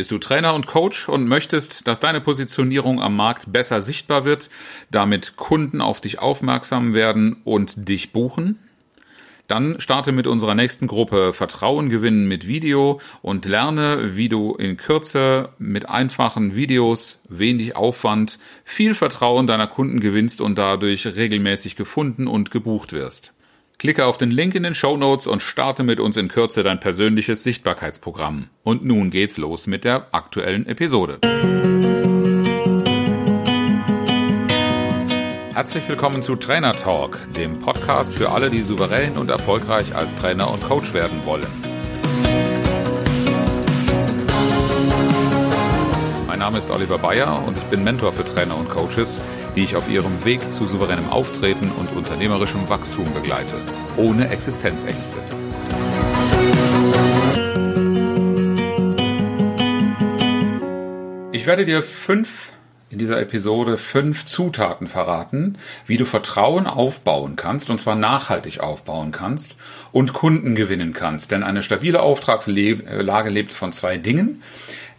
Bist du Trainer und Coach und möchtest, dass deine Positionierung am Markt besser sichtbar wird, damit Kunden auf dich aufmerksam werden und dich buchen? Dann starte mit unserer nächsten Gruppe Vertrauen gewinnen mit Video und lerne, wie du in Kürze mit einfachen Videos, wenig Aufwand, viel Vertrauen deiner Kunden gewinnst und dadurch regelmäßig gefunden und gebucht wirst. Klicke auf den Link in den Show Notes und starte mit uns in Kürze dein persönliches Sichtbarkeitsprogramm. Und nun geht's los mit der aktuellen Episode. Herzlich willkommen zu Trainer Talk, dem Podcast für alle, die souverän und erfolgreich als Trainer und Coach werden wollen. Mein Name ist Oliver Bayer und ich bin Mentor für Trainer und Coaches, die ich auf ihrem Weg zu souveränem Auftreten und unternehmerischem Wachstum begleite, ohne Existenzängste. Ich werde dir fünf in dieser Episode fünf Zutaten verraten, wie du Vertrauen aufbauen kannst, und zwar nachhaltig aufbauen kannst und Kunden gewinnen kannst. Denn eine stabile Auftragslage lebt von zwei Dingen.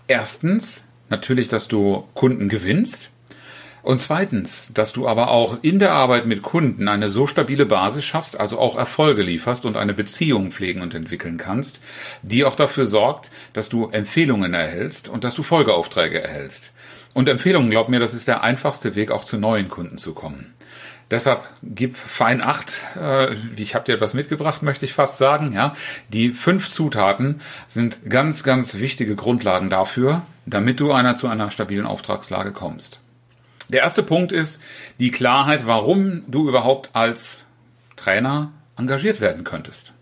Erstens natürlich, dass du Kunden gewinnst. Und zweitens, dass du aber auch in der Arbeit mit Kunden eine so stabile Basis schaffst, also auch Erfolge lieferst und eine Beziehung pflegen und entwickeln kannst, die auch dafür sorgt, dass du Empfehlungen erhältst und dass du Folgeaufträge erhältst. Und Empfehlungen, glaub mir, das ist der einfachste Weg, auch zu neuen Kunden zu kommen. Deshalb gib fein acht. Äh, ich habe dir etwas mitgebracht, möchte ich fast sagen. Ja, die fünf Zutaten sind ganz, ganz wichtige Grundlagen dafür, damit du einer zu einer stabilen Auftragslage kommst. Der erste Punkt ist die Klarheit, warum du überhaupt als Trainer engagiert werden könntest.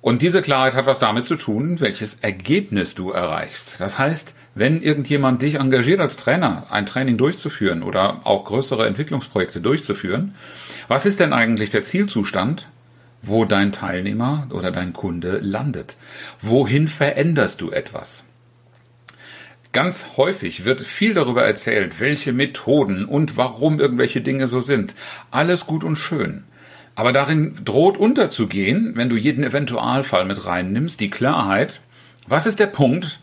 Und diese Klarheit hat was damit zu tun, welches Ergebnis du erreichst. Das heißt, wenn irgendjemand dich engagiert als Trainer, ein Training durchzuführen oder auch größere Entwicklungsprojekte durchzuführen, was ist denn eigentlich der Zielzustand, wo dein Teilnehmer oder dein Kunde landet? Wohin veränderst du etwas? Ganz häufig wird viel darüber erzählt, welche Methoden und warum irgendwelche Dinge so sind. Alles gut und schön. Aber darin droht unterzugehen, wenn du jeden Eventualfall mit reinnimmst, die Klarheit, was ist der Punkt,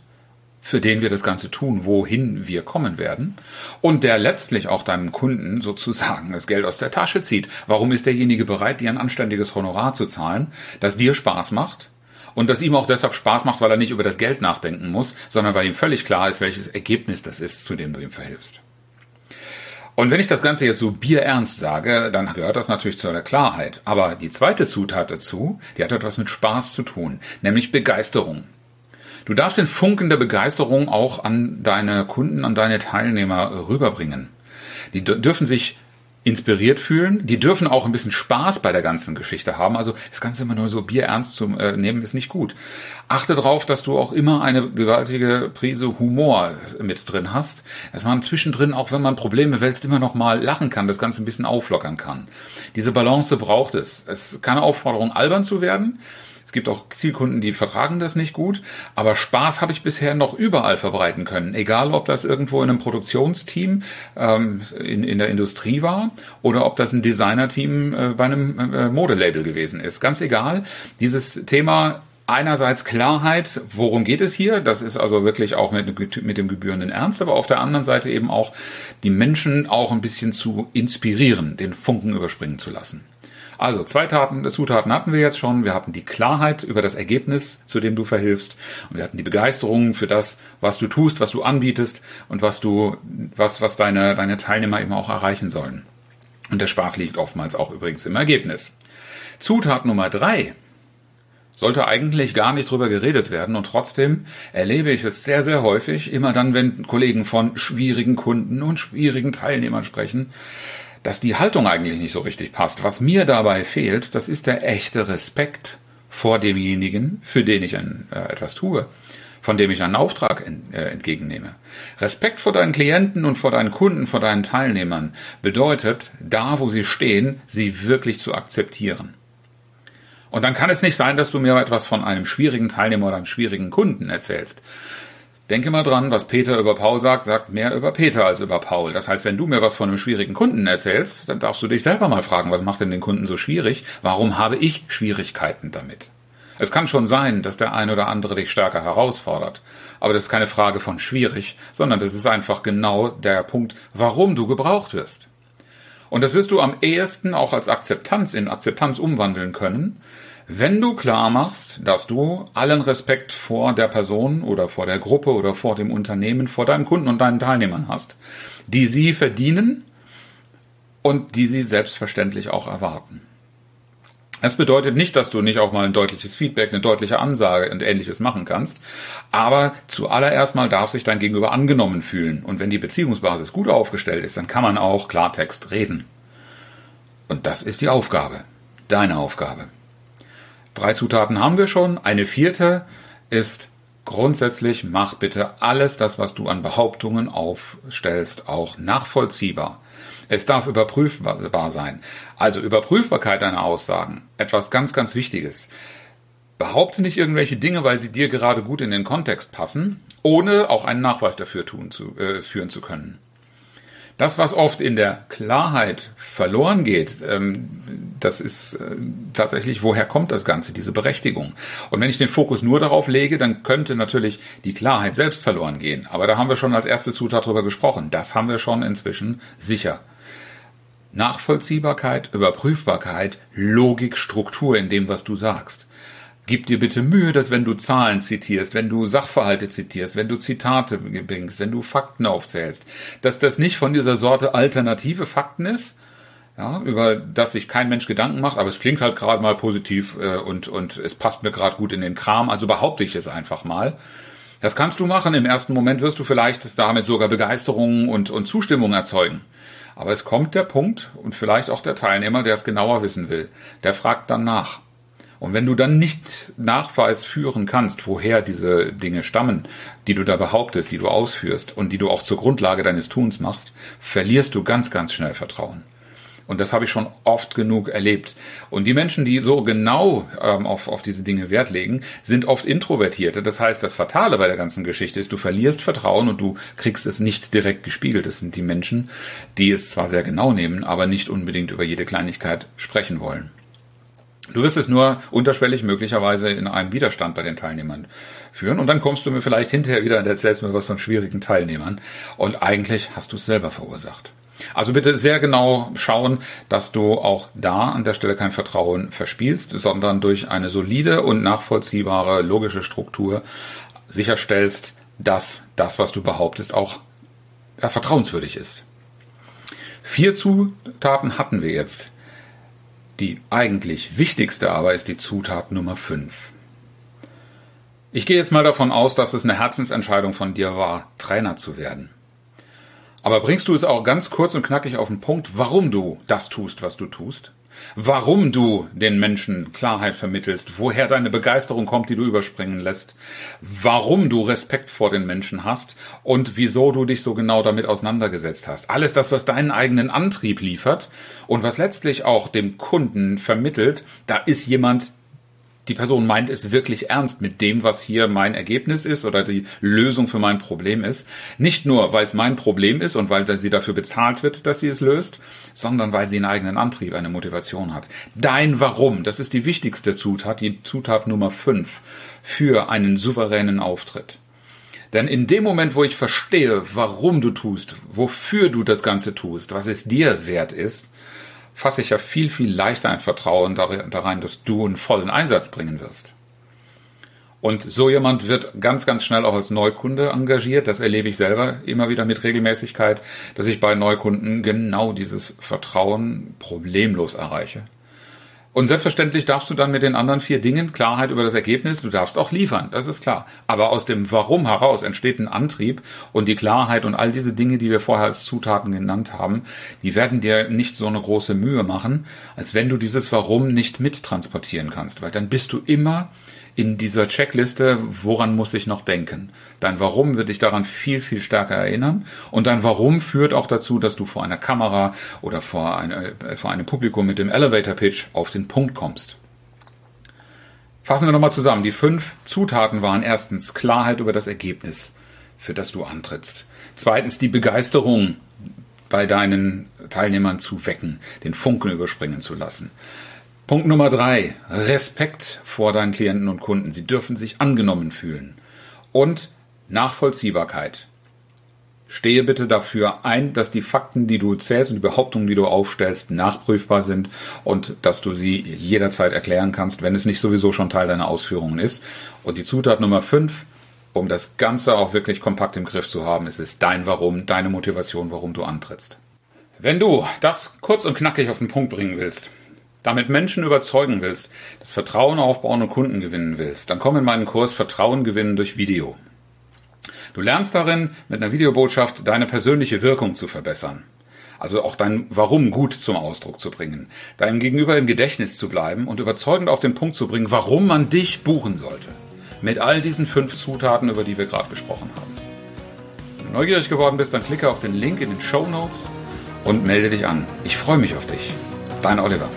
für den wir das Ganze tun, wohin wir kommen werden und der letztlich auch deinem Kunden sozusagen das Geld aus der Tasche zieht. Warum ist derjenige bereit, dir ein anständiges Honorar zu zahlen, das dir Spaß macht und das ihm auch deshalb Spaß macht, weil er nicht über das Geld nachdenken muss, sondern weil ihm völlig klar ist, welches Ergebnis das ist, zu dem du ihm verhilfst. Und wenn ich das Ganze jetzt so bierernst sage, dann gehört das natürlich zu der Klarheit. Aber die zweite Zutat dazu, die hat etwas mit Spaß zu tun, nämlich Begeisterung. Du darfst den Funken der Begeisterung auch an deine Kunden, an deine Teilnehmer rüberbringen. Die dürfen sich inspiriert fühlen. Die dürfen auch ein bisschen Spaß bei der ganzen Geschichte haben. Also das Ganze immer nur so bierernst zu äh, nehmen, ist nicht gut. Achte darauf, dass du auch immer eine gewaltige Prise Humor mit drin hast. Dass man zwischendrin, auch wenn man Probleme wälzt, immer noch mal lachen kann, das Ganze ein bisschen auflockern kann. Diese Balance braucht es. Es ist keine Aufforderung, albern zu werden. Es gibt auch Zielkunden, die vertragen das nicht gut, aber Spaß habe ich bisher noch überall verbreiten können. Egal, ob das irgendwo in einem Produktionsteam ähm, in, in der Industrie war oder ob das ein Designerteam äh, bei einem äh, Modelabel gewesen ist. Ganz egal. Dieses Thema einerseits Klarheit, worum geht es hier? Das ist also wirklich auch mit, mit dem gebührenden Ernst, aber auf der anderen Seite eben auch die Menschen auch ein bisschen zu inspirieren, den Funken überspringen zu lassen. Also zwei Taten, Zutaten hatten wir jetzt schon. Wir hatten die Klarheit über das Ergebnis, zu dem du verhilfst. Und wir hatten die Begeisterung für das, was du tust, was du anbietest und was du, was, was deine, deine Teilnehmer eben auch erreichen sollen. Und der Spaß liegt oftmals auch übrigens im Ergebnis. Zutat Nummer drei sollte eigentlich gar nicht drüber geredet werden und trotzdem erlebe ich es sehr, sehr häufig, immer dann, wenn Kollegen von schwierigen Kunden und schwierigen Teilnehmern sprechen, dass die Haltung eigentlich nicht so richtig passt. Was mir dabei fehlt, das ist der echte Respekt vor demjenigen, für den ich ein, äh, etwas tue, von dem ich einen Auftrag in, äh, entgegennehme. Respekt vor deinen Klienten und vor deinen Kunden, vor deinen Teilnehmern bedeutet, da wo sie stehen, sie wirklich zu akzeptieren. Und dann kann es nicht sein, dass du mir etwas von einem schwierigen Teilnehmer oder einem schwierigen Kunden erzählst, Denke mal dran, was Peter über Paul sagt, sagt mehr über Peter als über Paul. Das heißt, wenn du mir was von einem schwierigen Kunden erzählst, dann darfst du dich selber mal fragen, was macht denn den Kunden so schwierig? Warum habe ich Schwierigkeiten damit? Es kann schon sein, dass der ein oder andere dich stärker herausfordert. Aber das ist keine Frage von schwierig, sondern das ist einfach genau der Punkt, warum du gebraucht wirst. Und das wirst du am ehesten auch als Akzeptanz in Akzeptanz umwandeln können, wenn du klar machst, dass du allen Respekt vor der Person oder vor der Gruppe oder vor dem Unternehmen, vor deinen Kunden und deinen Teilnehmern hast, die sie verdienen und die sie selbstverständlich auch erwarten. Es bedeutet nicht, dass du nicht auch mal ein deutliches Feedback, eine deutliche Ansage und ähnliches machen kannst. Aber zuallererst mal darf sich dein Gegenüber angenommen fühlen. Und wenn die Beziehungsbasis gut aufgestellt ist, dann kann man auch Klartext reden. Und das ist die Aufgabe. Deine Aufgabe. Drei Zutaten haben wir schon. Eine vierte ist grundsätzlich, mach bitte alles das, was du an Behauptungen aufstellst, auch nachvollziehbar. Es darf überprüfbar sein. Also Überprüfbarkeit deiner Aussagen. Etwas ganz, ganz Wichtiges. Behaupte nicht irgendwelche Dinge, weil sie dir gerade gut in den Kontext passen, ohne auch einen Nachweis dafür tun zu, äh, führen zu können. Das, was oft in der Klarheit verloren geht, ähm, das ist äh, tatsächlich, woher kommt das Ganze, diese Berechtigung? Und wenn ich den Fokus nur darauf lege, dann könnte natürlich die Klarheit selbst verloren gehen. Aber da haben wir schon als erste Zutat drüber gesprochen. Das haben wir schon inzwischen sicher. Nachvollziehbarkeit, Überprüfbarkeit, Logik, Struktur in dem, was du sagst. Gib dir bitte Mühe, dass wenn du Zahlen zitierst, wenn du Sachverhalte zitierst, wenn du Zitate bringst, wenn du Fakten aufzählst, dass das nicht von dieser Sorte alternative Fakten ist, ja, über das sich kein Mensch Gedanken macht, aber es klingt halt gerade mal positiv äh, und, und es passt mir gerade gut in den Kram, also behaupte ich es einfach mal. Das kannst du machen. Im ersten Moment wirst du vielleicht damit sogar Begeisterung und, und Zustimmung erzeugen. Aber es kommt der Punkt und vielleicht auch der Teilnehmer, der es genauer wissen will, der fragt dann nach. Und wenn du dann nicht Nachweis führen kannst, woher diese Dinge stammen, die du da behauptest, die du ausführst und die du auch zur Grundlage deines Tuns machst, verlierst du ganz, ganz schnell Vertrauen. Und das habe ich schon oft genug erlebt. Und die Menschen, die so genau ähm, auf, auf diese Dinge Wert legen, sind oft Introvertierte. Das heißt, das Fatale bei der ganzen Geschichte ist, du verlierst Vertrauen und du kriegst es nicht direkt gespiegelt. Das sind die Menschen, die es zwar sehr genau nehmen, aber nicht unbedingt über jede Kleinigkeit sprechen wollen. Du wirst es nur unterschwellig möglicherweise in einem Widerstand bei den Teilnehmern führen und dann kommst du mir vielleicht hinterher wieder und erzählst mir was von schwierigen Teilnehmern und eigentlich hast du es selber verursacht. Also bitte sehr genau schauen, dass du auch da an der Stelle kein Vertrauen verspielst, sondern durch eine solide und nachvollziehbare logische Struktur sicherstellst, dass das, was du behauptest, auch ja, vertrauenswürdig ist. Vier Zutaten hatten wir jetzt. Die eigentlich wichtigste aber ist die Zutat Nummer fünf. Ich gehe jetzt mal davon aus, dass es eine Herzensentscheidung von dir war, Trainer zu werden. Aber bringst du es auch ganz kurz und knackig auf den Punkt, warum du das tust, was du tust? Warum du den Menschen Klarheit vermittelst, woher deine Begeisterung kommt, die du überspringen lässt, warum du Respekt vor den Menschen hast und wieso du dich so genau damit auseinandergesetzt hast. Alles das, was deinen eigenen Antrieb liefert und was letztlich auch dem Kunden vermittelt, da ist jemand, die Person meint es wirklich ernst mit dem, was hier mein Ergebnis ist oder die Lösung für mein Problem ist. Nicht nur, weil es mein Problem ist und weil sie dafür bezahlt wird, dass sie es löst, sondern weil sie einen eigenen Antrieb, eine Motivation hat. Dein Warum, das ist die wichtigste Zutat, die Zutat Nummer 5 für einen souveränen Auftritt. Denn in dem Moment, wo ich verstehe, warum du tust, wofür du das Ganze tust, was es dir wert ist, fasse ich ja viel, viel leichter ein Vertrauen darein, dass du einen vollen Einsatz bringen wirst. Und so jemand wird ganz, ganz schnell auch als Neukunde engagiert. Das erlebe ich selber immer wieder mit Regelmäßigkeit, dass ich bei Neukunden genau dieses Vertrauen problemlos erreiche. Und selbstverständlich darfst du dann mit den anderen vier Dingen Klarheit über das Ergebnis, du darfst auch liefern, das ist klar. Aber aus dem Warum heraus entsteht ein Antrieb und die Klarheit und all diese Dinge, die wir vorher als Zutaten genannt haben, die werden dir nicht so eine große Mühe machen, als wenn du dieses Warum nicht mittransportieren kannst, weil dann bist du immer in dieser Checkliste, woran muss ich noch denken? Dein Warum wird dich daran viel, viel stärker erinnern. Und dein Warum führt auch dazu, dass du vor einer Kamera oder vor, eine, äh, vor einem Publikum mit dem Elevator Pitch auf den Punkt kommst. Fassen wir nochmal zusammen. Die fünf Zutaten waren erstens Klarheit über das Ergebnis, für das du antrittst. Zweitens die Begeisterung bei deinen Teilnehmern zu wecken, den Funken überspringen zu lassen. Punkt Nummer drei. Respekt vor deinen Klienten und Kunden. Sie dürfen sich angenommen fühlen. Und Nachvollziehbarkeit. Stehe bitte dafür ein, dass die Fakten, die du zählst und die Behauptungen, die du aufstellst, nachprüfbar sind und dass du sie jederzeit erklären kannst, wenn es nicht sowieso schon Teil deiner Ausführungen ist. Und die Zutat Nummer fünf, um das Ganze auch wirklich kompakt im Griff zu haben, ist es dein Warum, deine Motivation, warum du antrittst. Wenn du das kurz und knackig auf den Punkt bringen willst, damit Menschen überzeugen willst, das Vertrauen aufbauen und Kunden gewinnen willst, dann komm in meinen Kurs Vertrauen gewinnen durch Video. Du lernst darin, mit einer Videobotschaft deine persönliche Wirkung zu verbessern. Also auch dein Warum gut zum Ausdruck zu bringen, deinem Gegenüber im Gedächtnis zu bleiben und überzeugend auf den Punkt zu bringen, warum man dich buchen sollte. Mit all diesen fünf Zutaten, über die wir gerade gesprochen haben. Wenn du neugierig geworden bist, dann klicke auf den Link in den Show Notes und melde dich an. Ich freue mich auf dich. Dein Oliver.